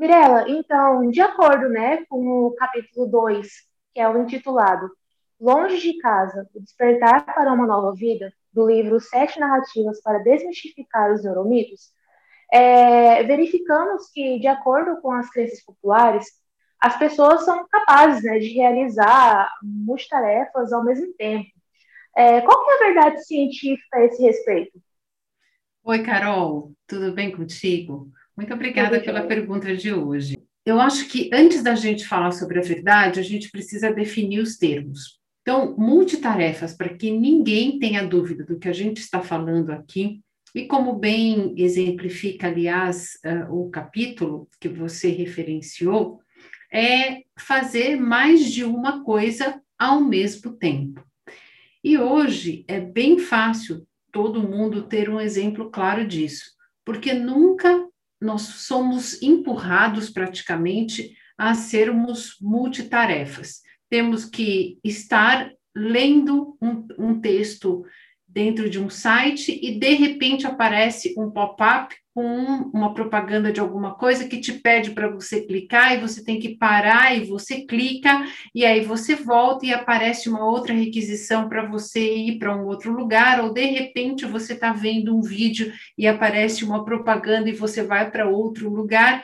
Mirela, então, de acordo né, com o capítulo 2, que é o intitulado Longe de Casa, o Despertar para uma Nova Vida, do livro Sete Narrativas para Desmistificar os Neuromitos, é, verificamos que, de acordo com as crenças populares, as pessoas são capazes né, de realizar multitarefas ao mesmo tempo. É, qual é a verdade científica a esse respeito? Oi, Carol, tudo bem contigo? Muito obrigada tudo pela pergunta de hoje. Eu acho que antes da gente falar sobre a verdade, a gente precisa definir os termos. Então, multitarefas, para que ninguém tenha dúvida do que a gente está falando aqui, e como bem exemplifica, aliás, uh, o capítulo que você referenciou, é fazer mais de uma coisa ao mesmo tempo. E hoje é bem fácil todo mundo ter um exemplo claro disso, porque nunca nós somos empurrados praticamente a sermos multitarefas. Temos que estar lendo um, um texto dentro de um site e de repente aparece um pop-up com uma propaganda de alguma coisa que te pede para você clicar e você tem que parar e você clica e aí você volta e aparece uma outra requisição para você ir para um outro lugar ou de repente você está vendo um vídeo e aparece uma propaganda e você vai para outro lugar.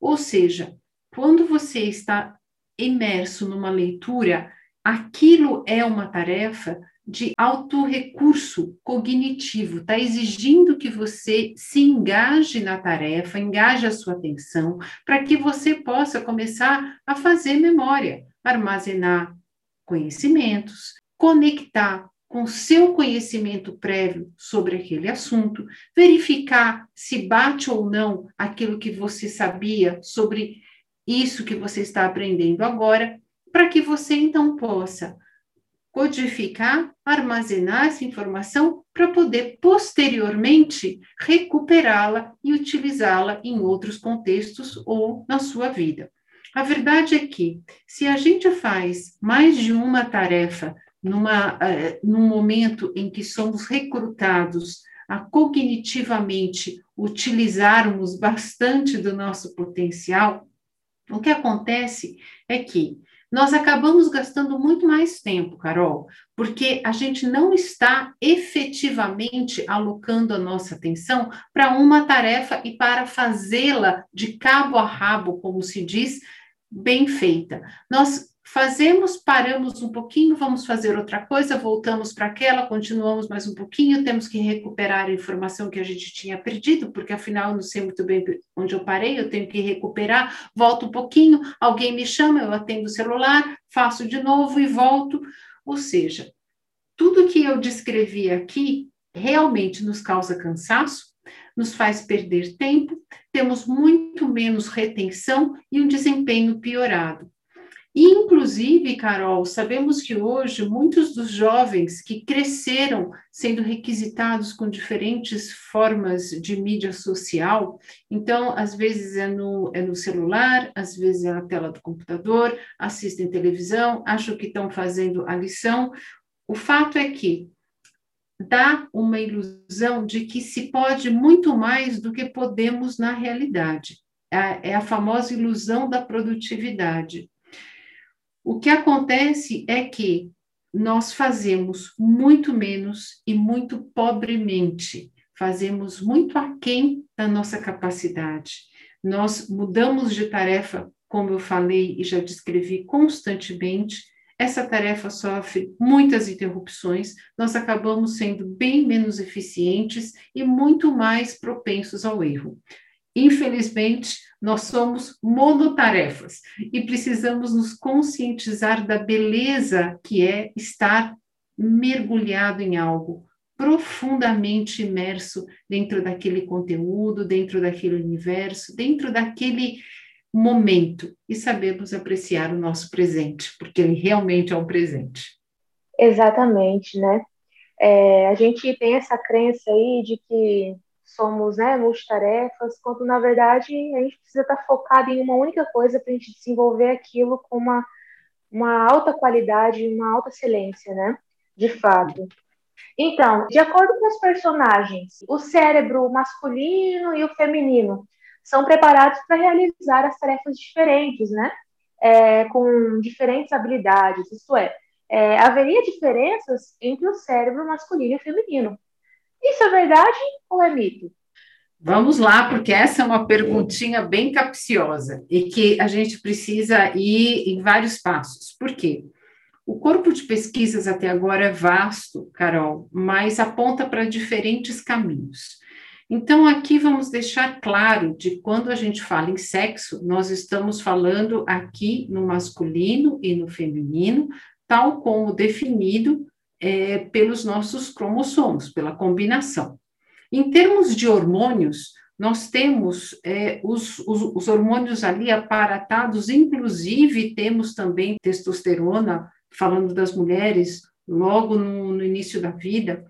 Ou seja, quando você está imerso numa leitura, aquilo é uma tarefa de alto recurso cognitivo, está exigindo que você se engaje na tarefa, engaje a sua atenção, para que você possa começar a fazer memória, armazenar conhecimentos, conectar com seu conhecimento prévio sobre aquele assunto, verificar se bate ou não aquilo que você sabia sobre isso que você está aprendendo agora, para que você então possa codificar, armazenar essa informação para poder posteriormente recuperá-la e utilizá-la em outros contextos ou na sua vida. A verdade é que, se a gente faz mais de uma tarefa numa, uh, num momento em que somos recrutados a cognitivamente utilizarmos bastante do nosso potencial, o que acontece é que nós acabamos gastando muito mais tempo, Carol, porque a gente não está efetivamente alocando a nossa atenção para uma tarefa e para fazê-la de cabo a rabo, como se diz, bem feita. Nós fazemos, paramos um pouquinho, vamos fazer outra coisa, voltamos para aquela, continuamos mais um pouquinho, temos que recuperar a informação que a gente tinha perdido, porque afinal eu não sei muito bem onde eu parei, eu tenho que recuperar, volto um pouquinho, alguém me chama, eu atendo o celular, faço de novo e volto. Ou seja, tudo que eu descrevi aqui realmente nos causa cansaço, nos faz perder tempo, temos muito menos retenção e um desempenho piorado. Inclusive, Carol, sabemos que hoje muitos dos jovens que cresceram sendo requisitados com diferentes formas de mídia social, então, às vezes é no, é no celular, às vezes é na tela do computador, assistem televisão, acham que estão fazendo a lição. O fato é que dá uma ilusão de que se pode muito mais do que podemos na realidade. É, é a famosa ilusão da produtividade. O que acontece é que nós fazemos muito menos e muito pobremente, fazemos muito aquém da nossa capacidade. Nós mudamos de tarefa, como eu falei e já descrevi constantemente, essa tarefa sofre muitas interrupções, nós acabamos sendo bem menos eficientes e muito mais propensos ao erro. Infelizmente, nós somos monotarefas e precisamos nos conscientizar da beleza que é estar mergulhado em algo, profundamente imerso dentro daquele conteúdo, dentro daquele universo, dentro daquele momento e sabemos apreciar o nosso presente, porque ele realmente é um presente. Exatamente, né? É, a gente tem essa crença aí de que somos né, multitarefas, quando na verdade a gente precisa estar focado em uma única coisa para a gente desenvolver aquilo com uma, uma alta qualidade, uma alta excelência, né? De fato. Então, de acordo com os personagens, o cérebro masculino e o feminino são preparados para realizar as tarefas diferentes, né? É, com diferentes habilidades, isto é, é, haveria diferenças entre o cérebro masculino e feminino. Isso é verdade ou é mito? Vamos lá, porque essa é uma perguntinha bem capciosa e que a gente precisa ir em vários passos. Por quê? O corpo de pesquisas até agora é vasto, Carol, mas aponta para diferentes caminhos. Então, aqui vamos deixar claro de quando a gente fala em sexo, nós estamos falando aqui no masculino e no feminino, tal como definido é, pelos nossos cromossomos, pela combinação. Em termos de hormônios, nós temos é, os, os, os, hormônios ali aparatados, inclusive temos também testosterona, falando das mulheres, logo no, no início da vida.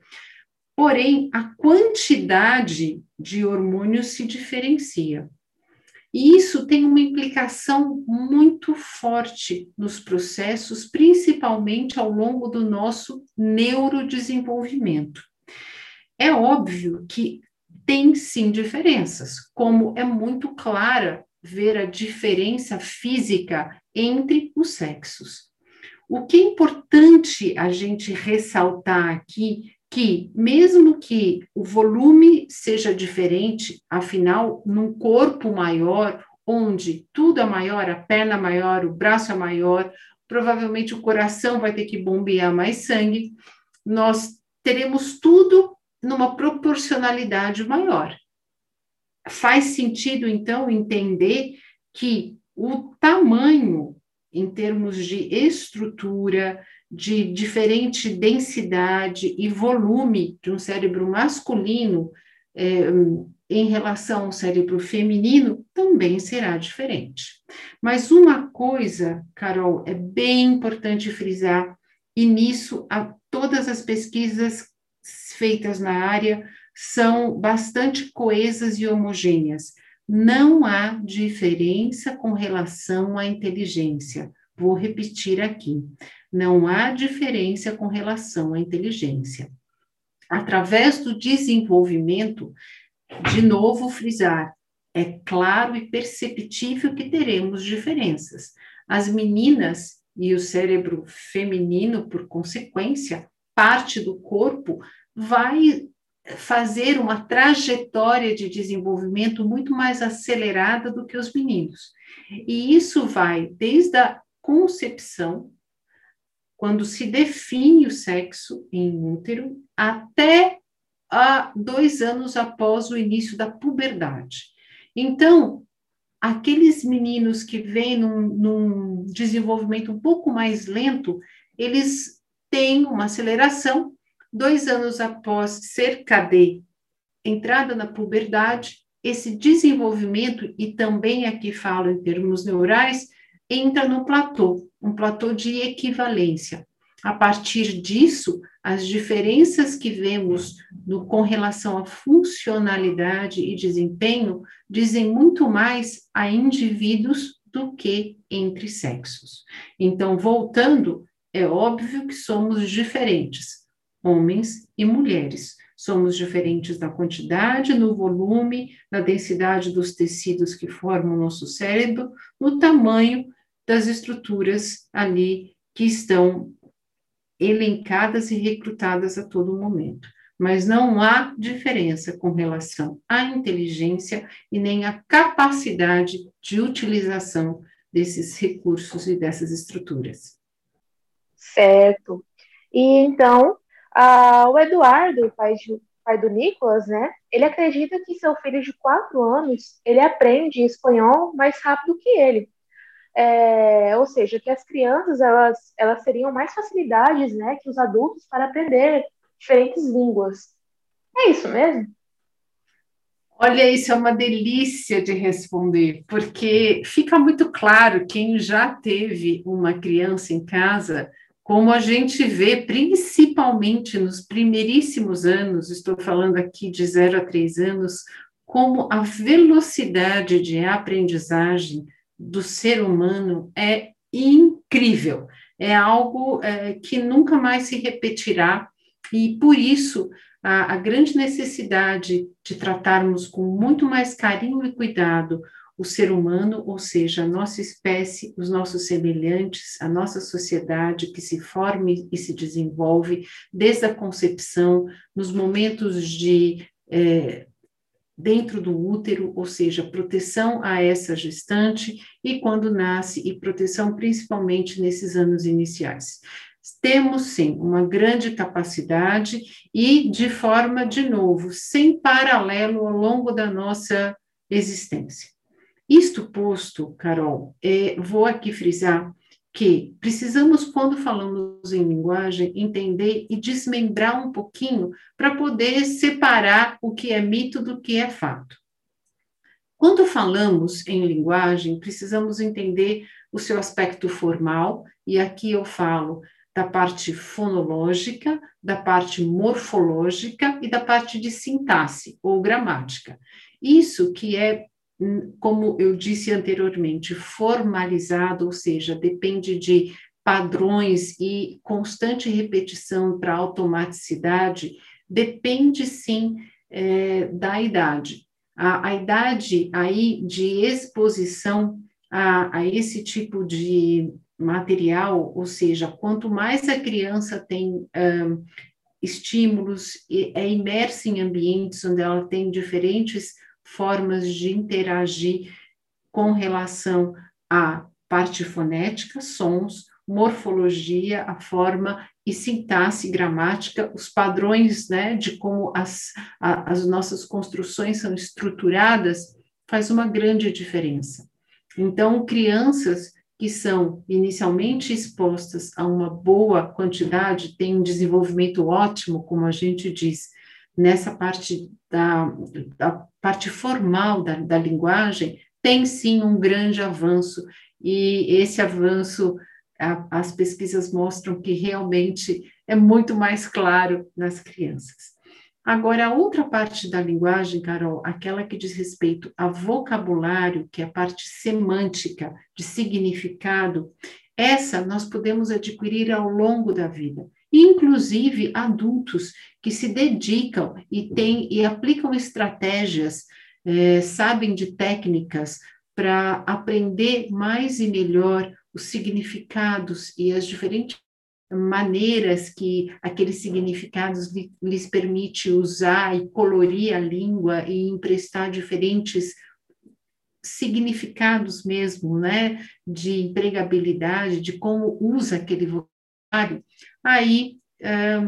Porém, a quantidade de hormônios se diferencia. E isso tem uma implicação muito forte nos processos, principalmente ao longo do nosso neurodesenvolvimento. É óbvio que tem sim diferenças, como é muito clara ver a diferença física entre os sexos. O que é importante a gente ressaltar aqui que, mesmo que o volume seja diferente, afinal, num corpo maior, onde tudo é maior, a perna é maior, o braço é maior, provavelmente o coração vai ter que bombear mais sangue, nós teremos tudo numa proporcionalidade maior. Faz sentido, então, entender que o tamanho, em termos de estrutura, de diferente densidade e volume de um cérebro masculino é, em relação ao cérebro feminino também será diferente. Mas uma coisa, Carol, é bem importante frisar, e nisso a, todas as pesquisas feitas na área são bastante coesas e homogêneas. Não há diferença com relação à inteligência. Vou repetir aqui. Não há diferença com relação à inteligência. Através do desenvolvimento, de novo frisar, é claro e perceptível que teremos diferenças. As meninas e o cérebro feminino, por consequência, parte do corpo vai fazer uma trajetória de desenvolvimento muito mais acelerada do que os meninos. E isso vai desde a concepção, quando se define o sexo em útero, até a dois anos após o início da puberdade. Então, aqueles meninos que vêm num, num desenvolvimento um pouco mais lento, eles têm uma aceleração Dois anos após ser cadê, entrada na puberdade, esse desenvolvimento, e também aqui falo em termos neurais, entra no platô, um platô de equivalência. A partir disso, as diferenças que vemos no, com relação à funcionalidade e desempenho dizem muito mais a indivíduos do que entre sexos. Então, voltando, é óbvio que somos diferentes, homens e mulheres. Somos diferentes na quantidade, no volume, na densidade dos tecidos que formam o nosso cérebro, no tamanho das estruturas ali que estão elencadas e recrutadas a todo momento. Mas não há diferença com relação à inteligência e nem à capacidade de utilização desses recursos e dessas estruturas. Certo. E então, o Eduardo, pai, de, pai do Nicolas, né? Ele acredita que seu filho de quatro anos ele aprende espanhol mais rápido que ele. É, ou seja, que as crianças elas, elas teriam mais facilidades, né, que os adultos para aprender diferentes línguas. É isso mesmo? Olha, isso é uma delícia de responder, porque fica muito claro quem já teve uma criança em casa como a gente vê, principalmente nos primeiríssimos anos, estou falando aqui de 0 a 3 anos, como a velocidade de aprendizagem do ser humano é incrível, é algo é, que nunca mais se repetirá, e por isso a, a grande necessidade de tratarmos com muito mais carinho e cuidado o ser humano, ou seja, a nossa espécie, os nossos semelhantes, a nossa sociedade que se forma e se desenvolve desde a concepção, nos momentos de é, dentro do útero, ou seja, proteção a essa gestante e quando nasce, e proteção principalmente nesses anos iniciais. Temos sim uma grande capacidade e de forma, de novo, sem paralelo ao longo da nossa existência. Isto posto, Carol, é, vou aqui frisar que precisamos, quando falamos em linguagem, entender e desmembrar um pouquinho para poder separar o que é mito do que é fato. Quando falamos em linguagem, precisamos entender o seu aspecto formal, e aqui eu falo da parte fonológica, da parte morfológica e da parte de sintaxe ou gramática. Isso que é como eu disse anteriormente, formalizado, ou seja, depende de padrões e constante repetição para automaticidade, depende sim é, da idade. A, a, idade aí de exposição a, a esse tipo de material, ou seja, quanto mais a criança tem um, estímulos, é imersa em ambientes onde ela tem diferentes formas de interagir com relação à parte fonética, sons, morfologia, a forma e sintaxe gramática, os padrões né, de como as, a, as nossas construções são estruturadas, faz uma grande diferença. Então, crianças que são inicialmente expostas a uma boa quantidade, têm um desenvolvimento ótimo, como a gente diz, nessa parte da, da parte formal da, da linguagem, tem sim um grande avanço, e esse avanço, a, as pesquisas mostram que realmente é muito mais claro nas crianças. Agora, a outra parte da linguagem, Carol, aquela que diz respeito a vocabulário, que é a parte semântica, de significado, essa nós podemos adquirir ao longo da vida inclusive adultos que se dedicam e têm e aplicam estratégias, é, sabem de técnicas para aprender mais e melhor os significados e as diferentes maneiras que aqueles significados lhes permite usar e colorir a língua e emprestar diferentes significados mesmo, né, de empregabilidade, de como usa aquele aí é,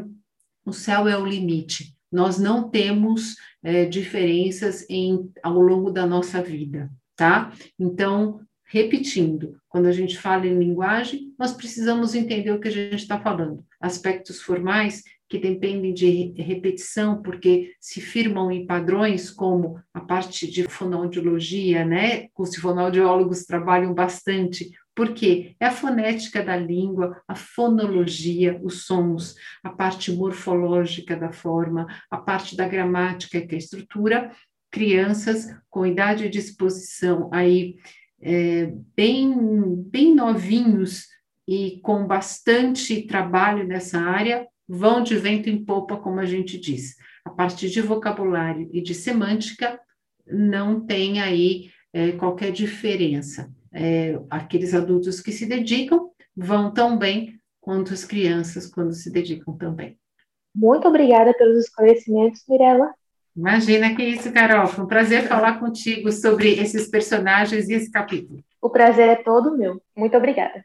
o céu é o limite. Nós não temos é, diferenças em, ao longo da nossa vida, tá? Então, repetindo, quando a gente fala em linguagem, nós precisamos entender o que a gente está falando. Aspectos formais que dependem de repetição, porque se firmam em padrões, como a parte de fonoaudiologia, né? Os fonoaudiólogos trabalham bastante porque é a fonética da língua, a fonologia, os sons, a parte morfológica da forma, a parte da gramática, que é a estrutura, crianças com idade de exposição aí é, bem, bem novinhos e com bastante trabalho nessa área, vão de vento em popa, como a gente diz. A parte de vocabulário e de semântica não tem aí é, qualquer diferença é, aqueles adultos que se dedicam vão tão bem quanto as crianças quando se dedicam também. Muito obrigada pelos esclarecimentos, Mirella. Imagina que isso, Carol. Foi um prazer falar contigo sobre esses personagens e esse capítulo. O prazer é todo meu. Muito obrigada.